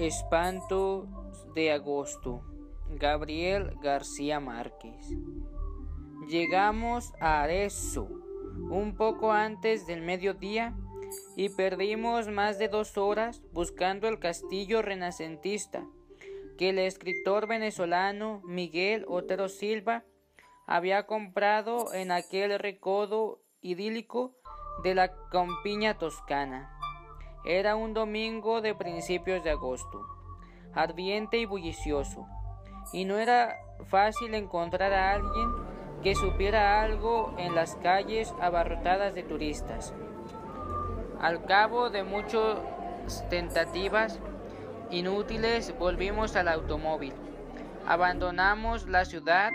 Espanto de agosto. Gabriel García Márquez. Llegamos a Arezzo un poco antes del mediodía y perdimos más de dos horas buscando el castillo renacentista que el escritor venezolano Miguel Otero Silva había comprado en aquel recodo idílico de la campiña toscana. Era un domingo de principios de agosto, ardiente y bullicioso, y no era fácil encontrar a alguien que supiera algo en las calles abarrotadas de turistas. Al cabo de muchas tentativas inútiles volvimos al automóvil. Abandonamos la ciudad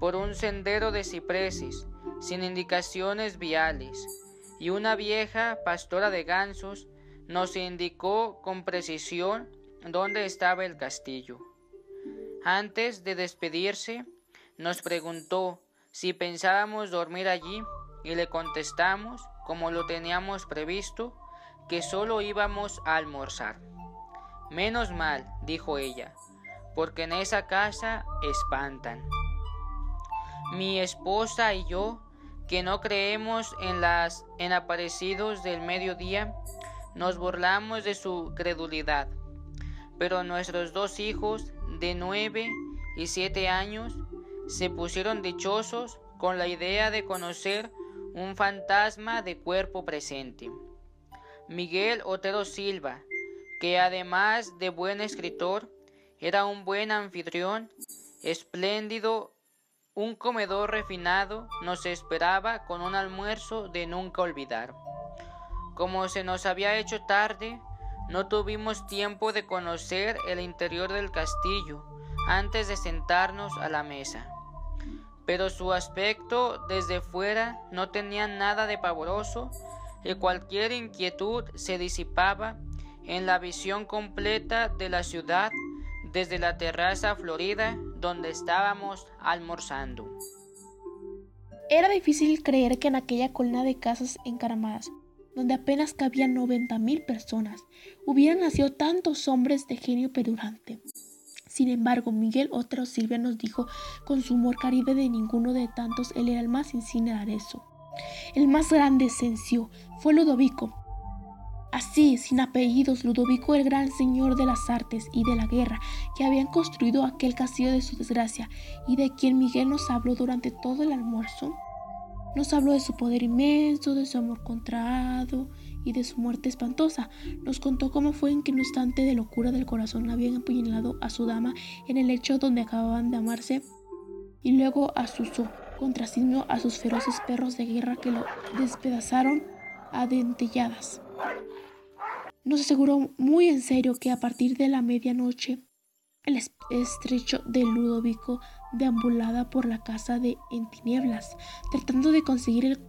por un sendero de cipreses, sin indicaciones viales, y una vieja pastora de gansos nos indicó con precisión dónde estaba el castillo. Antes de despedirse, nos preguntó si pensábamos dormir allí y le contestamos, como lo teníamos previsto, que solo íbamos a almorzar. Menos mal, dijo ella, porque en esa casa espantan. Mi esposa y yo, que no creemos en las en aparecidos del mediodía, nos burlamos de su credulidad, pero nuestros dos hijos de nueve y siete años se pusieron dichosos con la idea de conocer un fantasma de cuerpo presente. Miguel Otero Silva, que además de buen escritor, era un buen anfitrión, espléndido, un comedor refinado, nos esperaba con un almuerzo de nunca olvidar. Como se nos había hecho tarde, no tuvimos tiempo de conocer el interior del castillo antes de sentarnos a la mesa. Pero su aspecto desde fuera no tenía nada de pavoroso y cualquier inquietud se disipaba en la visión completa de la ciudad desde la terraza florida donde estábamos almorzando. Era difícil creer que en aquella colina de casas encaramadas donde apenas cabían 90.000 personas, hubieran nacido tantos hombres de genio perdurante. Sin embargo, Miguel Otero Silvia nos dijo con su humor caribe de ninguno de tantos, él era el más insigne eso. El más grande senció fue Ludovico. Así, sin apellidos, Ludovico el gran señor de las artes y de la guerra, que habían construido aquel castillo de su desgracia, y de quien Miguel nos habló durante todo el almuerzo. Nos habló de su poder inmenso, de su amor contrado y de su muerte espantosa. Nos contó cómo fue en que un instante de locura del corazón habían apuñalado a su dama en el lecho donde acababan de amarse y luego asusó contra signo a sus feroces perros de guerra que lo despedazaron a dentelladas. Nos aseguró muy en serio que a partir de la medianoche el estrecho de Ludovico deambulada por la casa de en tinieblas, tratando de conseguir el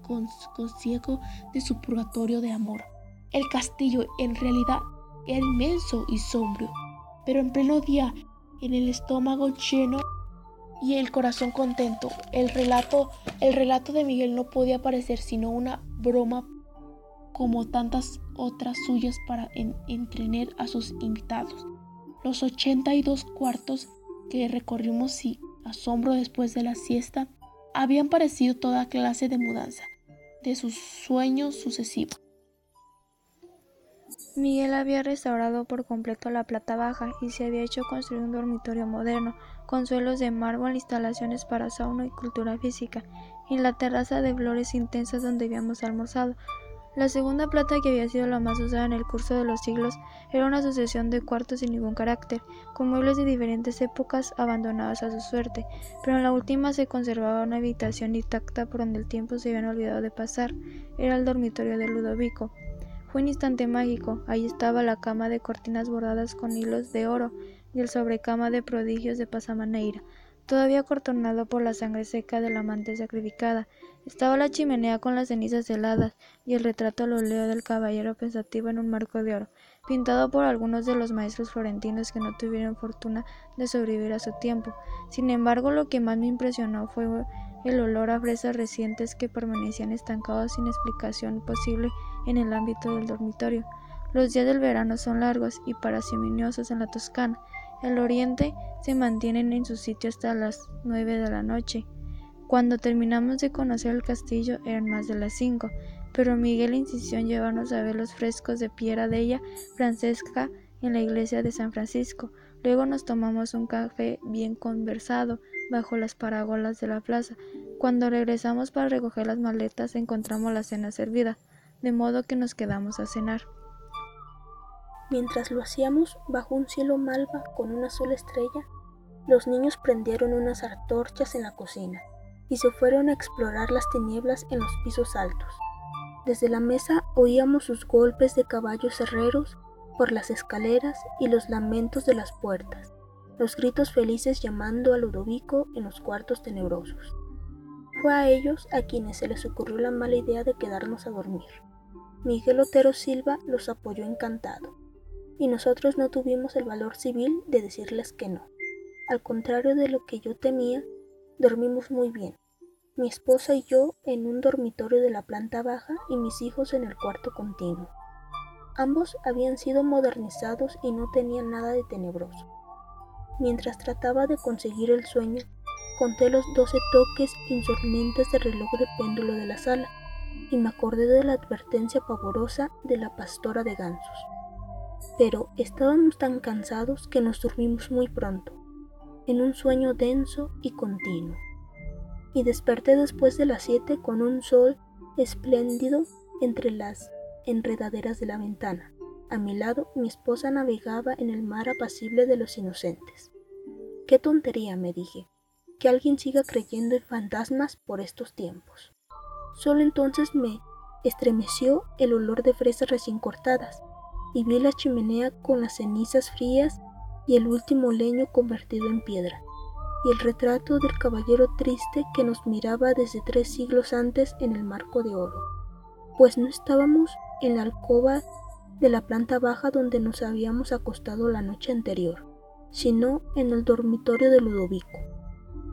consiego de su purgatorio de amor. El castillo en realidad era inmenso y sombrío, pero en pleno día, en el estómago lleno y el corazón contento, el relato, el relato de Miguel no podía parecer sino una broma como tantas otras suyas para entretener a sus invitados. Los 82 cuartos que recorrimos sin asombro después de la siesta habían parecido toda clase de mudanza de sus sueños sucesivos. Miguel había restaurado por completo la plata baja y se había hecho construir un dormitorio moderno, con suelos de mármol, instalaciones para sauna y cultura física, y la terraza de flores intensas donde habíamos almorzado, la segunda plata, que había sido la más usada en el curso de los siglos, era una sucesión de cuartos sin ningún carácter, con muebles de diferentes épocas abandonados a su suerte, pero en la última se conservaba una habitación intacta por donde el tiempo se había olvidado de pasar. Era el dormitorio de Ludovico. Fue un instante mágico. Ahí estaba la cama de cortinas bordadas con hilos de oro y el sobrecama de prodigios de pasamaneira, todavía cortonado por la sangre seca de la amante sacrificada. Estaba la chimenea con las cenizas heladas y el retrato al óleo del caballero pensativo en un marco de oro, pintado por algunos de los maestros florentinos que no tuvieron fortuna de sobrevivir a su tiempo. Sin embargo, lo que más me impresionó fue el olor a fresas recientes que permanecían estancados sin explicación posible en el ámbito del dormitorio. Los días del verano son largos y parsimoniosos en la Toscana. El oriente se mantienen en su sitio hasta las nueve de la noche. Cuando terminamos de conocer el castillo eran más de las cinco, pero Miguel insistió en llevarnos a ver los frescos de Piera ella Francesca en la iglesia de San Francisco. Luego nos tomamos un café bien conversado bajo las parábolas de la plaza. Cuando regresamos para recoger las maletas encontramos la cena servida, de modo que nos quedamos a cenar. Mientras lo hacíamos bajo un cielo malva con una sola estrella, los niños prendieron unas antorchas en la cocina y se fueron a explorar las tinieblas en los pisos altos. Desde la mesa oíamos sus golpes de caballos herreros por las escaleras y los lamentos de las puertas, los gritos felices llamando a Ludovico en los cuartos tenebrosos. Fue a ellos a quienes se les ocurrió la mala idea de quedarnos a dormir. Miguel Otero Silva los apoyó encantado, y nosotros no tuvimos el valor civil de decirles que no. Al contrario de lo que yo temía, dormimos muy bien, mi esposa y yo en un dormitorio de la planta baja y mis hijos en el cuarto continuo. Ambos habían sido modernizados y no tenían nada de tenebroso. Mientras trataba de conseguir el sueño, conté los doce toques insolentes del reloj de péndulo de la sala y me acordé de la advertencia pavorosa de la pastora de gansos. Pero estábamos tan cansados que nos dormimos muy pronto, en un sueño denso y continuo y desperté después de las siete con un sol espléndido entre las enredaderas de la ventana. A mi lado mi esposa navegaba en el mar apacible de los inocentes. Qué tontería, me dije, que alguien siga creyendo en fantasmas por estos tiempos. Solo entonces me estremeció el olor de fresas recién cortadas y vi la chimenea con las cenizas frías y el último leño convertido en piedra y el retrato del caballero triste que nos miraba desde tres siglos antes en el marco de oro, pues no estábamos en la alcoba de la planta baja donde nos habíamos acostado la noche anterior, sino en el dormitorio de Ludovico,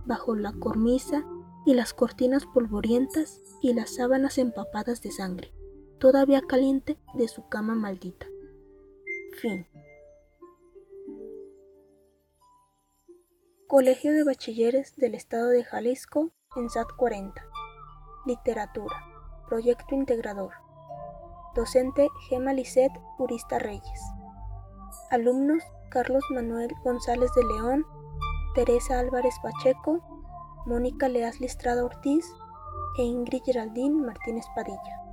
bajo la cornisa y las cortinas polvorientas y las sábanas empapadas de sangre, todavía caliente de su cama maldita. Fin. Colegio de Bachilleres del Estado de Jalisco en SAT 40. Literatura. Proyecto Integrador. Docente Gema Lisset Urista Reyes. Alumnos Carlos Manuel González de León, Teresa Álvarez Pacheco, Mónica Leas Listrada Ortiz e Ingrid Geraldine Martínez Padilla.